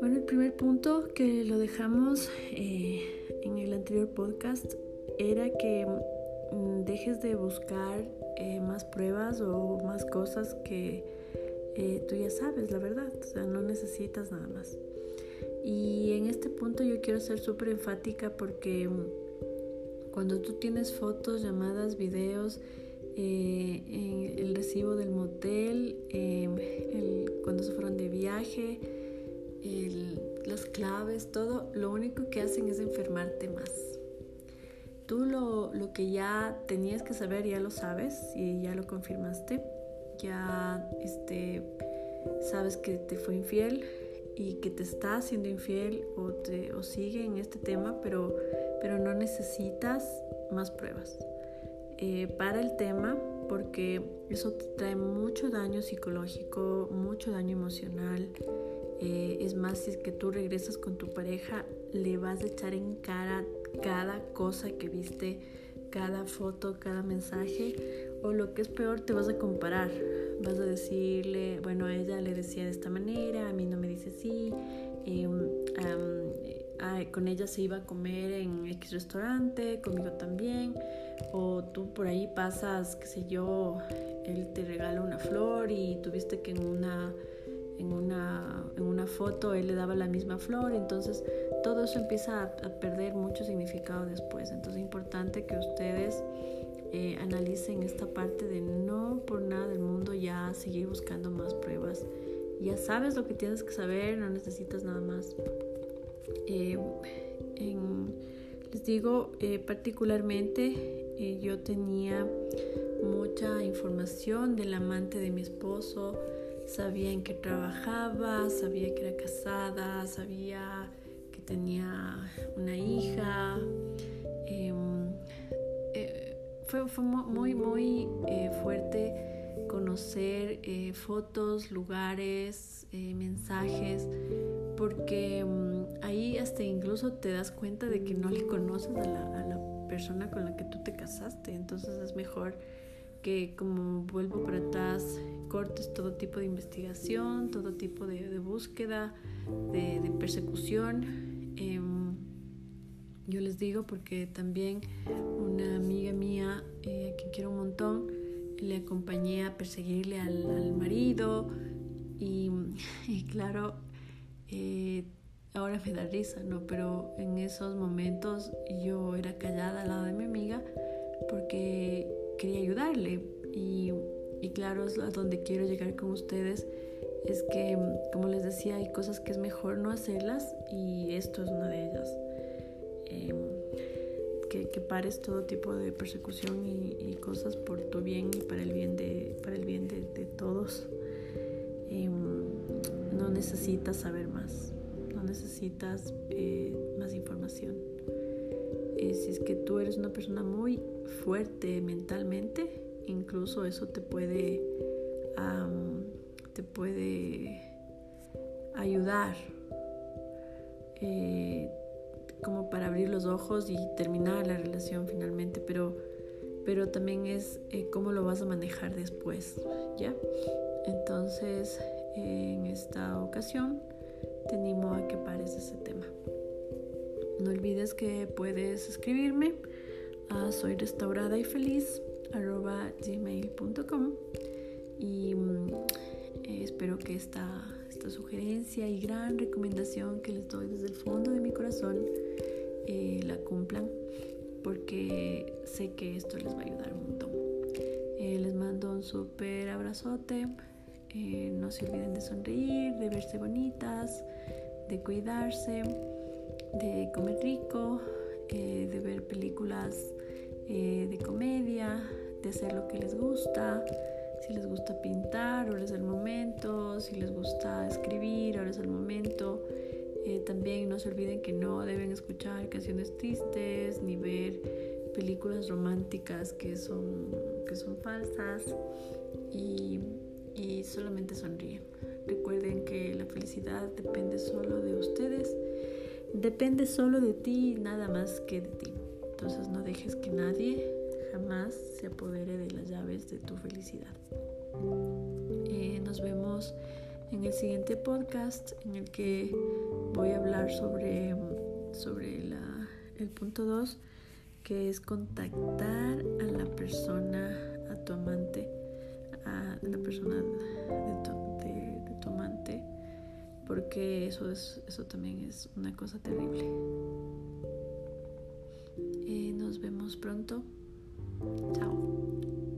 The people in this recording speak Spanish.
Bueno, el primer punto que lo dejamos eh, en el anterior podcast era que mm, dejes de buscar eh, más pruebas o más cosas que eh, tú ya sabes, la verdad, o sea, no necesitas nada más. Y en este punto yo quiero ser súper enfática porque mm, cuando tú tienes fotos, llamadas, videos, eh, el recibo del motel, em, cuando se fueron de viaje, las claves, todo, lo único que hacen es enfermarte más. Tú lo, lo que ya tenías que saber ya lo sabes y ya lo confirmaste ya este, sabes que te fue infiel y que te está haciendo infiel o, te, o sigue en este tema, pero, pero no necesitas más pruebas. Eh, para el tema, porque eso te trae mucho daño psicológico, mucho daño emocional. Eh, es más, si es que tú regresas con tu pareja, le vas a echar en cara cada cosa que viste, cada foto, cada mensaje, o lo que es peor, te vas a comparar. Vas a decirle, bueno, a ella le decía de esta manera, a mí no me dice así. Con ella se iba a comer en X restaurante, conmigo también. O tú por ahí pasas, qué sé yo, él te regala una flor y tuviste que en una, en una, en una foto él le daba la misma flor. Entonces todo eso empieza a, a perder mucho significado después. Entonces es importante que ustedes eh, analicen esta parte de no por nada del mundo ya seguir buscando más pruebas. Ya sabes lo que tienes que saber, no necesitas nada más. Eh, les digo, eh, particularmente yo tenía mucha información del amante de mi esposo, sabía en qué trabajaba, sabía que era casada, sabía que tenía una hija. Em, fue, muy, muy eh, fuerte conocer eh, fotos, lugares, eh, mensajes, porque mm, ahí hasta incluso te das cuenta de que no le conoces a la, persona con la que tú te casaste, entonces es mejor que como vuelvo para atrás, cortes todo tipo de investigación, todo tipo de, búsqueda, de, de persecución. Em, yo les digo porque también una amiga mía, eh, que quiero un montón, le acompañé a perseguirle al, marido y, claro, eh, ahora me da risa, ¿no? Pero en esos momentos yo era callada al lado de mi amiga porque quería ayudarle y, y claro, es a donde quiero llegar con ustedes es que, como les decía, hay cosas que es mejor no hacerlas y esto es una de ellas. Em, que, pares todo tipo de persecución y, cosas por tu bien y para el bien de, para el bien de, todos. Necesitas saber más, no necesitas eh, más información. Si es que tú eres una persona muy fuerte mentalmente, incluso eso te puede, te puede ayudar. Eh, como para abrir los ojos y terminar la relación finalmente, pero, pero también es eh, cómo lo vas a manejar después, ¿ya? Entonces, en esta ocasión, te animo a que pares ese tema. No olvides que puedes escribirme a soy restaurada y feliz gmail.com y mm, eh, espero que esta, esta sugerencia y gran recomendación que les doy desde el fondo de mi corazón eh, la cumplan porque sé que esto les va a ayudar un montón. Eh, les mando un súper abrazote. Eh, no se olviden de sonreír, de verse bonitas, de cuidarse, de comer rico, de ver películas de comedia, de hacer lo que les gusta. Si les gusta pintar, ahora es el momento. Si les gusta escribir, ahora es el momento. Eh, también no se olviden que no deben escuchar canciones tristes ni ver películas románticas que son, que son falsas y, y solamente sonríen. Recuerden que la felicidad depende solo de ustedes, depende solo de ti, nada más que de ti. Entonces no dejes que nadie jamás se apodere de las llaves de tu felicidad. Eh, nos vemos en el siguiente podcast en el que voy a hablar sobre, sobre la, el punto 2 que es contactar a la persona, a tu amante, la persona de tu, amante, porque eso, es, eso también es una cosa terrible. Eh, nos vemos pronto. Chao.